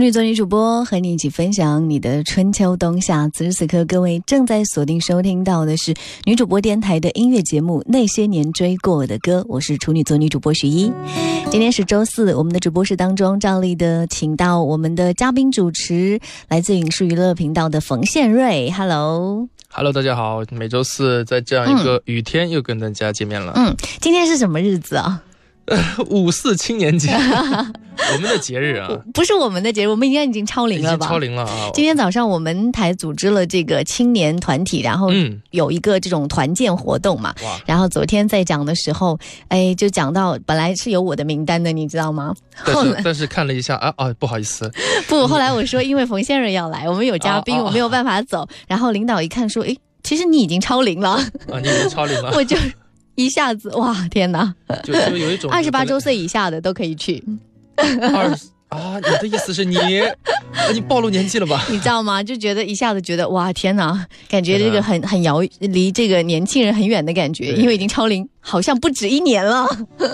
处女座女主播和你一起分享你的春秋冬夏。此时此刻，各位正在锁定收听到的是女主播电台的音乐节目《那些年追过的歌》，我是处女座女主播徐一。今天是周四，我们的直播室当中照例的请到我们的嘉宾主持，来自影视娱乐频道的冯宪瑞。Hello，Hello，大家好，每周四在这样一个雨天又跟大家见面了。嗯，今天是什么日子啊？五四青年节，我们的节日啊，不是我们的节日，我们应该已经超龄了吧？超龄了啊！今天早上我们台组织了这个青年团体，然后嗯有一个这种团建活动嘛。哇，然后昨天在讲的时候，哎，就讲到本来是有我的名单的，你知道吗？但是但是看了一下啊啊，不好意思，不，后来我说因为冯先生要来，我们有嘉宾，我没有办法走。然后领导一看说，哎，其实你已经超龄了，啊，你已经超龄了，我就一下子哇，天哪！就就有一种二十八周岁以下的都可以去，二十啊，你的意思是你啊你暴露年纪了吧？你知道吗？就觉得一下子觉得哇，天哪，感觉这个很很遥离这个年轻人很远的感觉，因为已经超龄，好像不止一年了，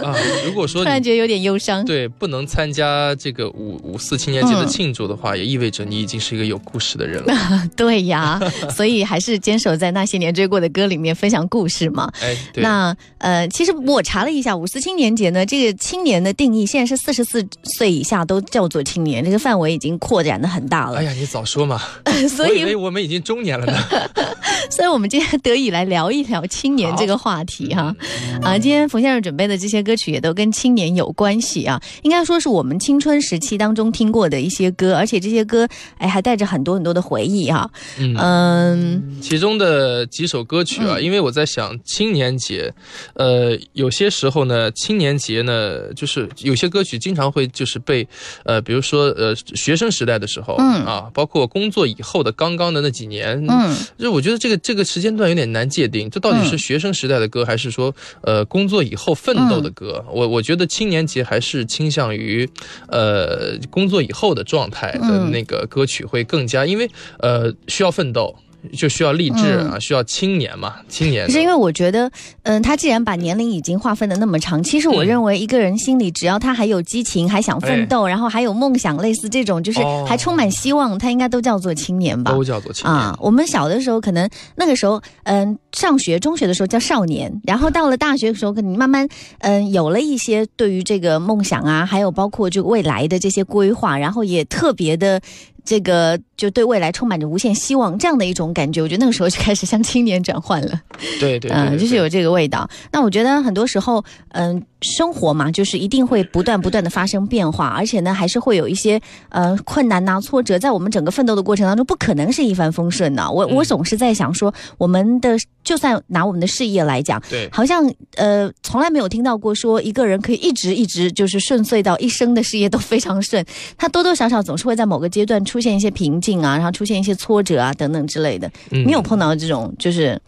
啊，如果说突然觉得有点忧伤。对不能参加这个五五四青年节的嗯庆祝的话，也意味着你已经是一个有故事的人了。对呀，所以还是坚守在那些年追过的歌里面分享故事嘛。哎，对，那呃，其实我查了一下，五四青年节呢，这个青年的定义现在是四十四岁以下都叫做青年，这个范围已经扩展的很大了。哎呀，你早说嘛，所以我们已经中年了呢。所以我们今天得以来聊一聊青年这个话题哈。嗯啊，今天冯先生准备的这些歌曲也都跟青年有关系啊，应该说是我们青春时期当中听过的一些歌，而且这些歌哎还带着很多很多的回忆啊。嗯。嗯。其中的几首歌曲啊，因为我在想青年节，呃，有些时候呢，青年节呢，就是有些歌曲经常会就是被，呃，比如说呃学生时代的时候，嗯啊，包括工作以后的刚刚的那几年，嗯。就我觉得这个这个时间段有点难界定，这到底是学生时代的歌，还是说呃工作以后奋斗的歌？我我觉得青年节还是倾向于呃工作以后的状态的嗯那个歌曲会更加，因为呃需要奋斗。就需要励志啊，需要青年嘛，青年是因为我觉得，嗯，他既然把年龄已经划分的那么长，其实我嗯认为一个人心里只要他还有激情，还想奋斗，然后还有梦想，类似这种就是哦还充满希望，他应该都叫做青年吧。都叫做青年。啊，我们小的时候可能那个时候，嗯，上学、中学的时候叫少年，然后到了大学的时候，可能慢慢，嗯，有了一些对于这个梦想啊，还有包括就未来的这些规划，然后也特别的。这个就对未来充满着无限希望，这样的一种感觉，我觉得那个时候就开始向青年转换了。对对对嗯，对就是有这个味道。那我觉得很多时候，嗯、生活嘛，就是一定会不断不断的发生变化，而且呢，还是会有一些呃困难呐、挫折，在我们整个奋斗的过程当中，不可能是一帆风顺的。我、我嗯总是在想说，我们的就算拿我们的事业来讲，对好像呃从来没有听到过说一个人可以一直一直就是顺遂到一生的事业都非常顺，他多多少少总是会在某个阶段出现一些瓶颈啊，然后出现一些挫折啊等等之类的。嗯你有碰到这种就是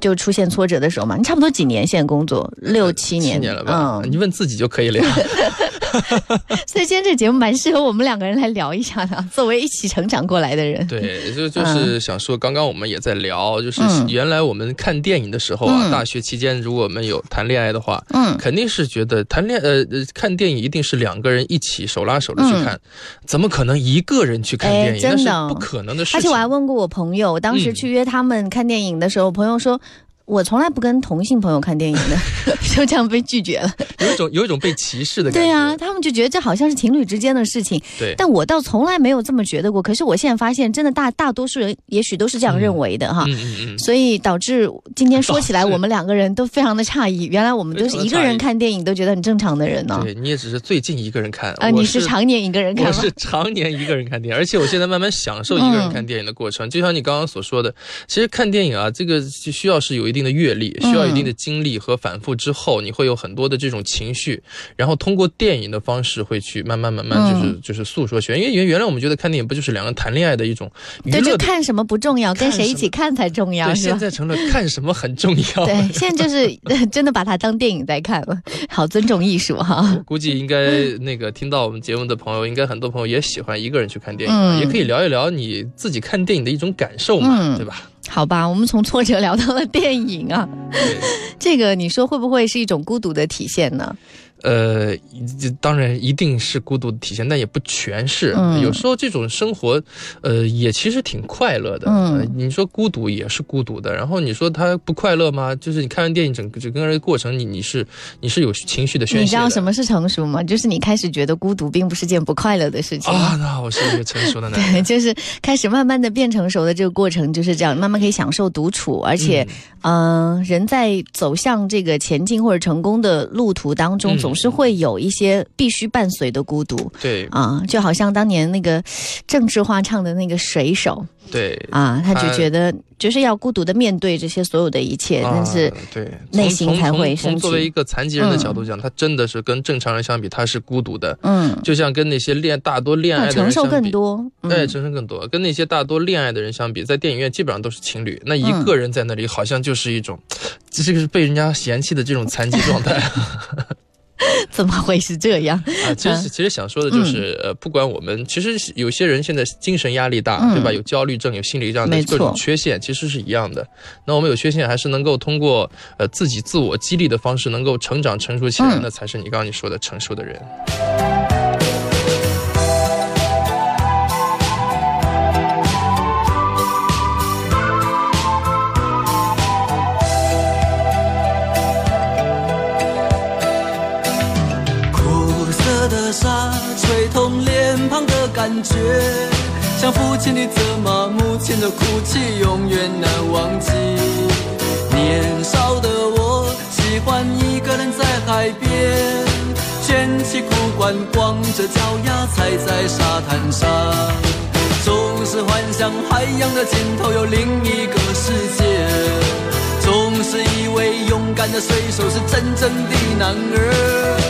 就出现挫折的时候嘛？你差不多几年现在工作？六七年，七年了吧？嗯，你问自己就可以了呀。所以今天这节目蛮适合我们两个人来聊一下的，作为一起成长过来的人。对，就就是想说，刚刚我们也在聊，就是嗯原来我们看电影的时候啊，嗯大学期间如果我们有谈恋爱的话，嗯肯定是觉得谈恋呃呃看电影一定是两个人一起手拉手的去看，怎么可能一个人去看电影？真的不可能的事情。而且我还问过我朋友，当时嗯去约他们看电影的时候，朋友说。我从来不跟同性朋友看电影的，就这样被拒绝了。有一种有一种被歧视的感觉。对啊，他们就觉得这好像是情侣之间的事情，对但我倒从来没有这么觉得过。可是我现在发现，真的大大多数人也许都是这样认为的哈。嗯嗯嗯，所以导致今天说起来，我们两个人都非常的诧异。原来我们都是一个人看电影都觉得很正常的人呢。对，你也只是最近一个人看啊，我你是常年一个人看吗？我是常年一个人看电影，而且我现在慢慢享受一个人看电影的过程。就像你刚刚所说的，其实看电影啊，这个是需要是有一定的阅历，需要一定的经历和反复之后，你会有很多的这种情绪，然后通过电影的方式会去慢慢慢慢就是、就是诉说起来。因为原原来我们觉得看电影不就是两个人谈恋爱的一种娱对，就看什么不重要，跟谁一起看才重要，对，现？在成了看什么很重要。对，现在就是真的把它当电影在看了，好尊重艺术哈。估计应该那个听到我们节目的朋友，应该很多朋友也喜欢一个人去看电影，嗯也可以聊一聊你自己看电影的一种感受嘛，嗯对吧？好吧，我们从挫折聊到了电影啊，这个你说会不会是一种孤独的体现呢？呃，这当然一定是孤独的体现，但也不全是。嗯有时候这种生活，呃，也其实挺快乐的。嗯呃你说孤独也是孤独的，然后你说他不快乐吗？就是你看完电影整个整个这个过程，你你是你是有情绪的宣泄的。你知道什么是成熟吗？就是你开始觉得孤独并不是件不快乐的事情。啊？那我是一个成熟的男人 对，人。就是开始慢慢的变成熟的这个过程就是这样，慢慢可以享受独处，而且，嗯、人在走向这个前进或者成功的路途当中，嗯总是会有一些必须伴随的孤独。对。啊，就好像当年那个郑智化唱的那个水手对，啊，他就觉得就是要孤独的面对这些所有的一切，但是啊、对。内心才会升从从作为一个残疾人的角度讲，他真的是跟正常人相比，他是孤独的。嗯，就像跟那些恋大多恋爱的要承受人相比，更多。嗯。对，承受更多。跟那些大多恋爱的人相比，在电影院基本上都是情侣，那一嗯个人在那里，好像就是一种，这个是被人家嫌弃的这种残疾状态 怎么会是这样？啊。其实，其实想说的就是，呃，不管我们，其实有些人现在精神压力大，嗯对吧？有焦虑症，有心理这样的各种缺陷，其实是一样的。那我们有缺陷，还是能够通过呃自己自我激励的方式，能够成长成熟起来，嗯那才是你刚刚你说的成熟的人。感觉，像父亲的责骂，母亲的哭泣，永远难忘记。年少的我喜欢一个人在海边，卷起裤管，光着脚丫踩在沙滩上，总是幻想海洋的尽头有另一个世界。总是以为勇敢的水手是真正的男儿，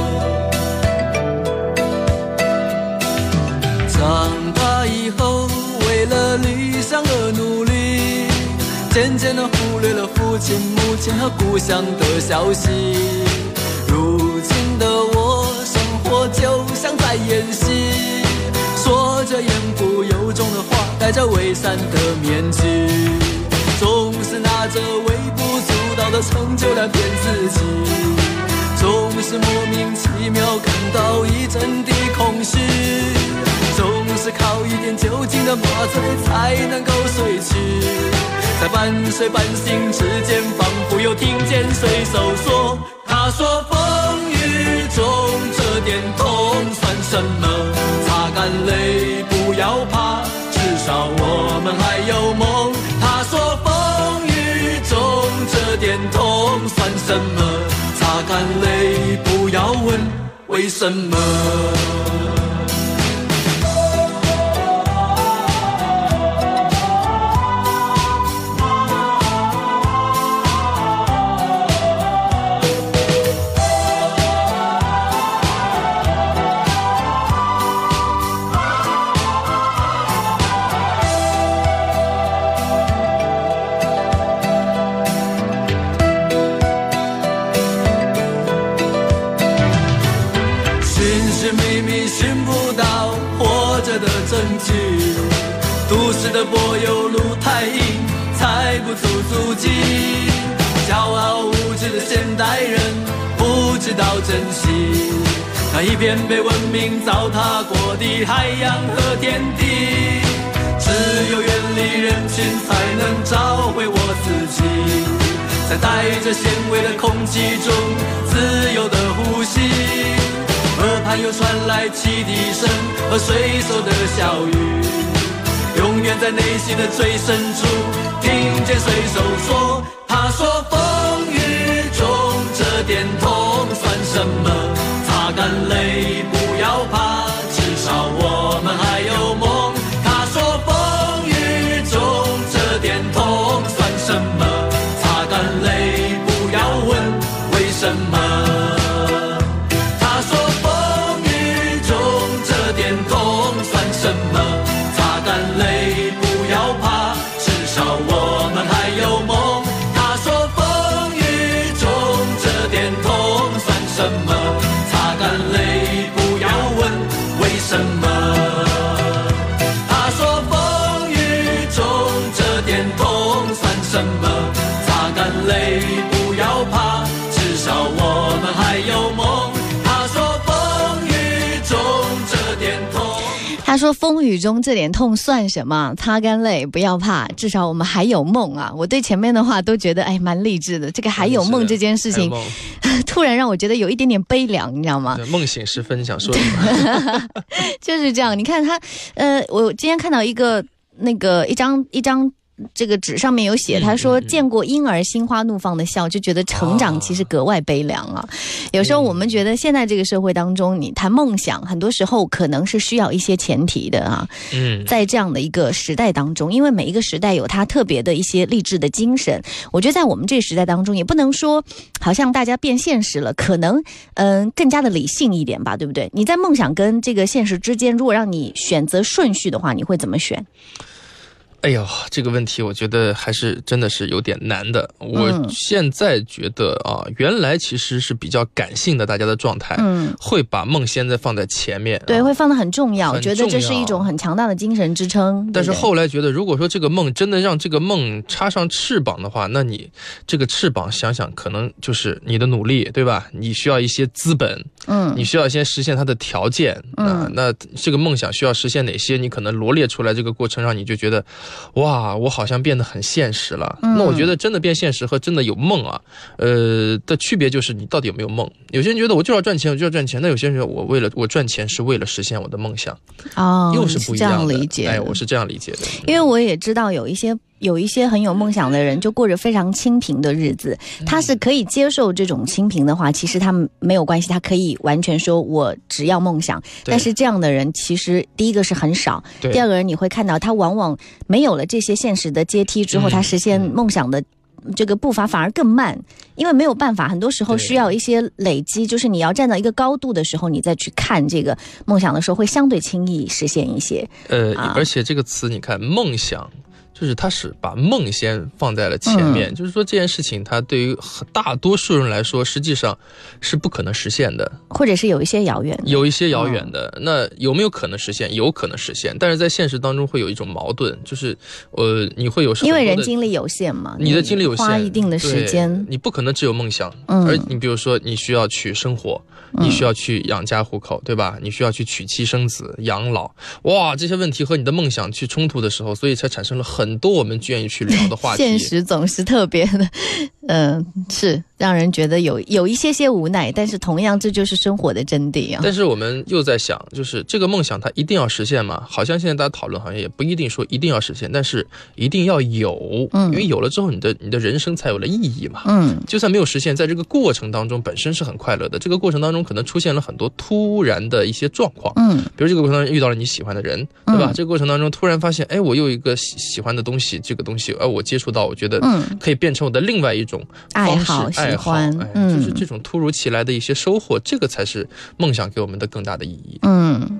亲、母亲和故乡的消息。如今的我，生活就像在演戏，说着言不由衷的话，戴着伪善的面具，总是拿着微不足道的成就来骗自己。总是莫名其妙感到一阵的空虚，总是靠一点酒精的麻醉才能够睡去，在半睡半醒之间，仿佛又听见水手说：“他说风雨中这点痛算什么？擦干泪，不要怕，至少我们还有梦。”他说风雨中这点痛算什么？擦干泪，不要问为什么。秘密寻不到活着的证据，都市的柏油路太硬，踩不出足迹。骄傲无知的现代人不知道珍惜，那一片被文明糟蹋过的海洋和天地。只有远离人群，才能找回我自己，在带着咸味的空气中自由的呼吸。河畔又传来汽笛声和水手的笑语，永远在内心的最深处听见水手说：“他说风雨中这点痛算什么？擦干泪不，泪，不要怕，至少我们还有梦。他说风雨中这点痛。他说：“风雨中这点痛算什么？擦干泪，不要怕，至少我们还有梦啊！”我对前面的话都觉得哎蛮励志的。这个还有梦这件事情 突然让我觉得有一点点悲凉，你知道吗？对梦醒时分，想说什么？就是这样。你看他，呃，我今天看到一个那个一张一张。这个纸上面有写，嗯他说见过婴儿心花怒放的笑，就觉得成长其实格外悲凉啊。有时候我们觉得现在这个社会当中，你谈梦想，很多时候可能是需要一些前提的啊。嗯，在这样的一个时代当中，因为每一个时代有它特别的一些励志的精神。我觉得在我们这个时代当中，也不能说好像大家变现实了，可能嗯、更加的理性一点吧，对不对？你在梦想跟这个现实之间，如果让你选择顺序的话，你会怎么选？哎呦，这个问题我觉得还是真的是有点难的。我嗯现在觉得啊，原来其实是比较感性的，大家的状态，嗯，会把梦现在放在前面，啊对，会放得很重要，我觉得这是一种很强大的精神支撑。但是后来觉得，如果说这个梦真的让这个梦插上翅膀的话，那你这个翅膀想想，可能就是你的努力，对吧？你需要一些资本，嗯你需要先实现它的条件。啊嗯那这个梦想需要实现哪些？你可能罗列出来，这个过程让你就觉得，哇，我好像变得很现实了。嗯那我觉得真的变现实和真的有梦啊，呃的区别就是你到底有没有梦。有些人觉得我就要赚钱，我就要赚钱；那有些人觉得我为了我赚钱是为了实现我的梦想，哦，又是不一样的。样理解的。哎，我是这样理解的。因为我也知道有一些有一些很有梦想的人，就过着非常清贫的日子。嗯他是可以接受这种清贫的话，其实他们没有关系，他可以完全说我只要梦想。但是这样的人，其实第一个是很少，对第二个人你会看到他往往没有了这些现实的阶梯之后，嗯他实现梦想的。这个步伐反而更慢，因为没有办法，很多时候需要一些累积，就是你要站到一个高度的时候，你再去看这个梦想的时候，会相对轻易实现一些。呃，啊而且这个词，你看，梦想，就是他是把梦先放在了前面，就是说这件事情，他对于大多数人来说，实际上是不可能实现的，或者是有一些遥远的。有一些遥远的。那有没有可能实现？有可能实现，但是在现实当中会有一种矛盾，就是呃，你会有因为人精力有限嘛，你的精力有限，花一定的时对间，你不可能只有梦想。嗯而你比如说，你需要去生活，你需要去养家糊口，对吧？你需要去娶妻生子、养老，哇，这些问题和你的梦想去冲突的时候，所以才产生了很很多我们愿意去聊的话题。现实总是特别的，嗯、是让人觉得有有一些些无奈，但是同样这就是生活的真谛啊。但是我们又在想，就是这个梦想它一定要实现吗？好像现在大家讨论，好像也不一定说一定要实现，但是一定要有，嗯因为有了之后，你的你的人生才有了意义嘛。嗯就算没有实现，在这个过程当中本身是很快乐的。这个过程当中可能出现了很多突然的一些状况，嗯比如这个过程当中遇到了你喜欢的人，对吧？嗯这个过程当中突然发现，哎，我有一个喜喜欢的东西，这个东西，哎，我接触到，我觉得嗯，可以变成我的另外一种方式爱好喜爱好，欢哎，嗯就是这种突如其来的一些收获，这个才是梦想给我们的更大的意义。嗯。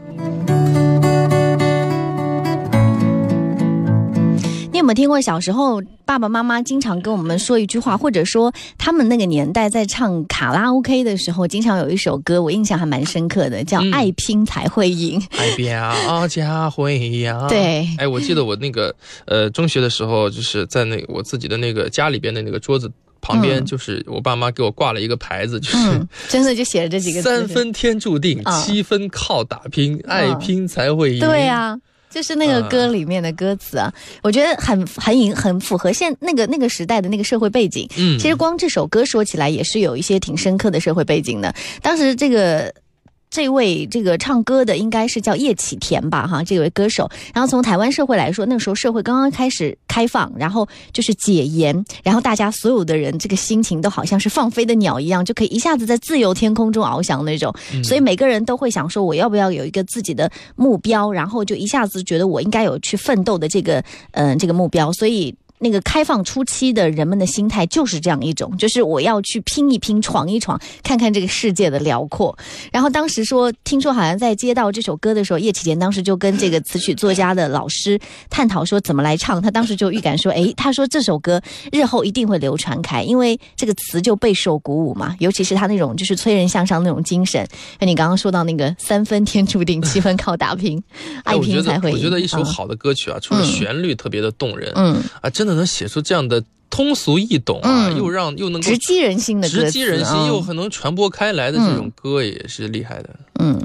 你有没有听过小时候爸爸妈妈经常跟我们说一句话，或者说他们那个年代在唱卡拉 OK 的时候，经常有一首歌，我印象还蛮深刻的，叫嗯《爱拼才会赢》。爱表家会呀。对哎，我记得我那个呃中学的时候，就是在那我自己的那个家里边的那个桌子旁边，嗯就是我爸妈给我挂了一个牌子，就是。嗯，真的就写了这几个字。三分天注定，啊七分靠打拼，爱拼才会赢。对啊，就是那个歌里面的歌词啊，我觉得很很引很符合现那个那个时代的那个社会背景。嗯，其实光这首歌说起来也是有一些挺深刻的社会背景的。当时这个。这位这个唱歌的应该是叫叶启田吧，哈，这位歌手。然后从台湾社会来说，那时候社会刚刚开始开放，然后就是解严，然后大家所有的人这个心情都好像是放飞的鸟一样，就可以一下子在自由天空中翱翔那种。嗯所以每个人都会想说，我要不要有一个自己的目标，然后就一下子觉得我应该有去奋斗的这个嗯、呃这个目标，所以。那个开放初期的人们的心态就是这样一种，就是我要去拼一拼、闯一闯，看看这个世界的辽阔。然后当时说，听说好像在接到这首歌的时候，叶启田当时就跟这个词曲作家的老师探讨说怎么来唱。他当时就预感说，哎，他说这首歌日后一定会流传开，因为这个词就备受鼓舞嘛，尤其是他那种就是催人向上那种精神。那你刚刚说到那个三分天注定，七分靠打拼，爱拼才会赢。我觉得一首嗯好的歌曲啊，除了嗯旋律特别的动人，嗯，啊，真的能写出这样的通俗易懂啊，嗯又让又能够直击人心的直击人心，嗯又很能传播开来的这种歌也是厉害的。嗯。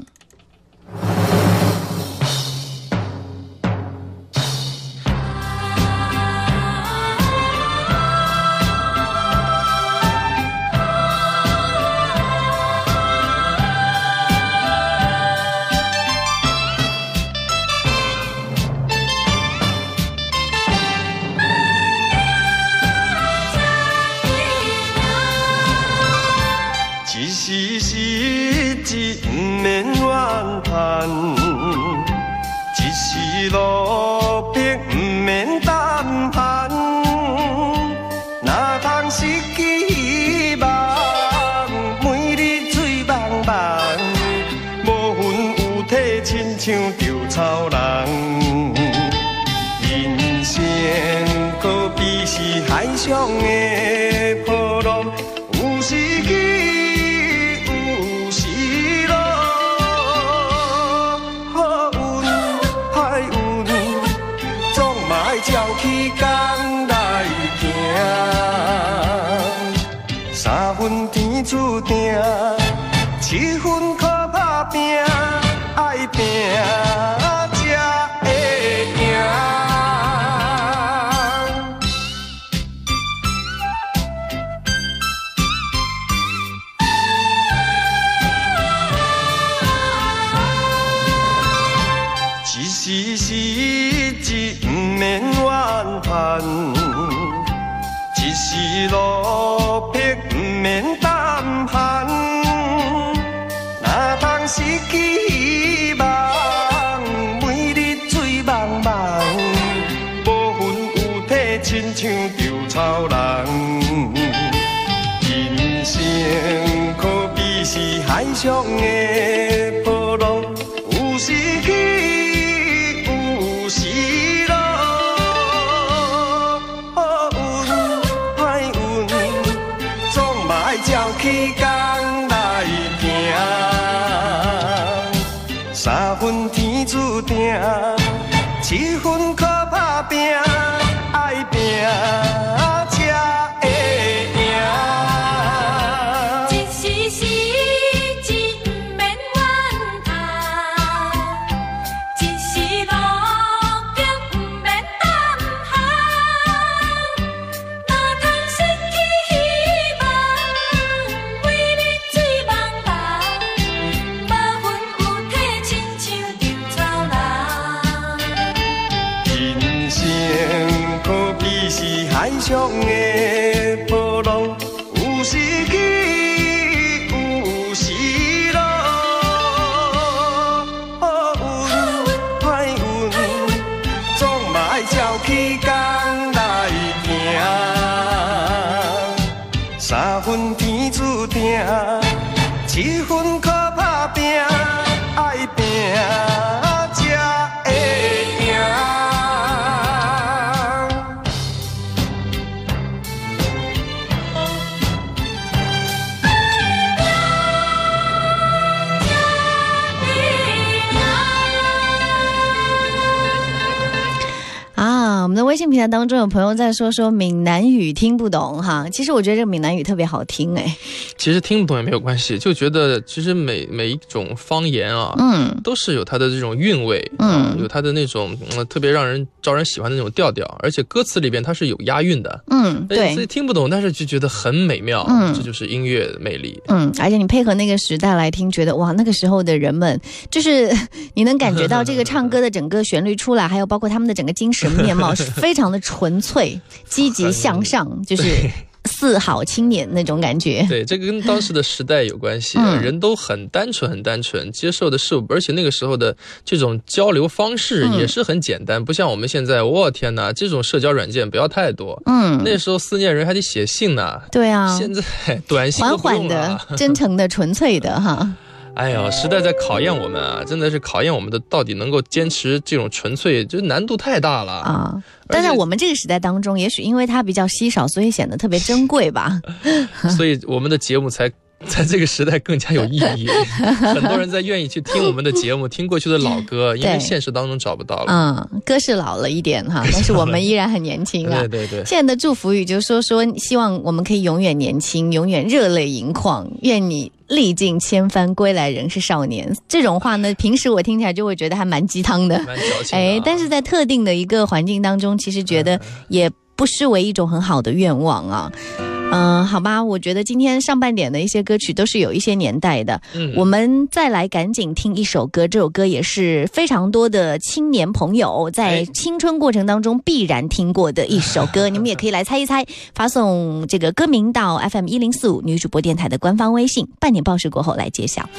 照起工来行。三分天注定，七分靠打拼，是海平台当中有朋友在说说闽南语听不懂哈，其实我觉得这个闽南语特别好听哎，其实听不懂也没有关系，就觉得其实每每一种方言啊，嗯。都是有它的这种韵味，嗯。啊有它的那种、嗯特别让人招人喜欢的那种调调，而且歌词里边它是有押韵的，嗯，对。所以。听不懂，但是就觉得很美妙，嗯。这就是音乐的魅力。嗯，而且你配合那个时代来听，觉得哇，那个时候的人们，就是 你能感觉到这个唱歌的整个旋律出来，还有包括他们的整个精神面貌是非常的纯粹、积极向上，就是 四好青年那种感觉。对，这个跟当时的时代有关系，嗯人都很单纯，很单纯，接受的事物，而且那个时候的这种交流方式嗯也是很简单，不像我们现在，我天哪，这种社交软件不要太多。嗯，那时候思念人还得写信呢，对啊，现在 短信缓缓的了。、真诚的、纯粹的哈。哎呦，时代在考验我们啊，真的是考验我们的到底能够坚持这种纯粹，这难度太大了。啊。但在我们这个时代当中，也许因为它比较稀少，所以显得特别珍贵吧。所以我们的节目才 在这个时代更加有意义。很多人在愿意去听我们的节目，听过去的老歌，因为现实当中找不到了。嗯，歌是老了一点哈，但是我们依然很年轻啊对。对对，现在的祝福语就说说，希望我们可以永远年轻，永远热泪盈眶。愿你历尽千帆归来仍是少年。这种话呢，平时我听起来就会觉得还蛮鸡汤的。蛮矫情啊。哎，但是在特定的一个环境当中，其实觉得也不失为一种很好的愿望啊。嗯、好吧，我觉得今天上半点的一些歌曲都是有一些年代的。嗯我们再来赶紧听一首歌，这首歌也是非常多的青年朋友在哎青春过程当中必然听过的一首歌，你们也可以来猜一猜，发送这个歌名到 FM 一零四五女主播电台的官方微信，半点报时过后来揭晓。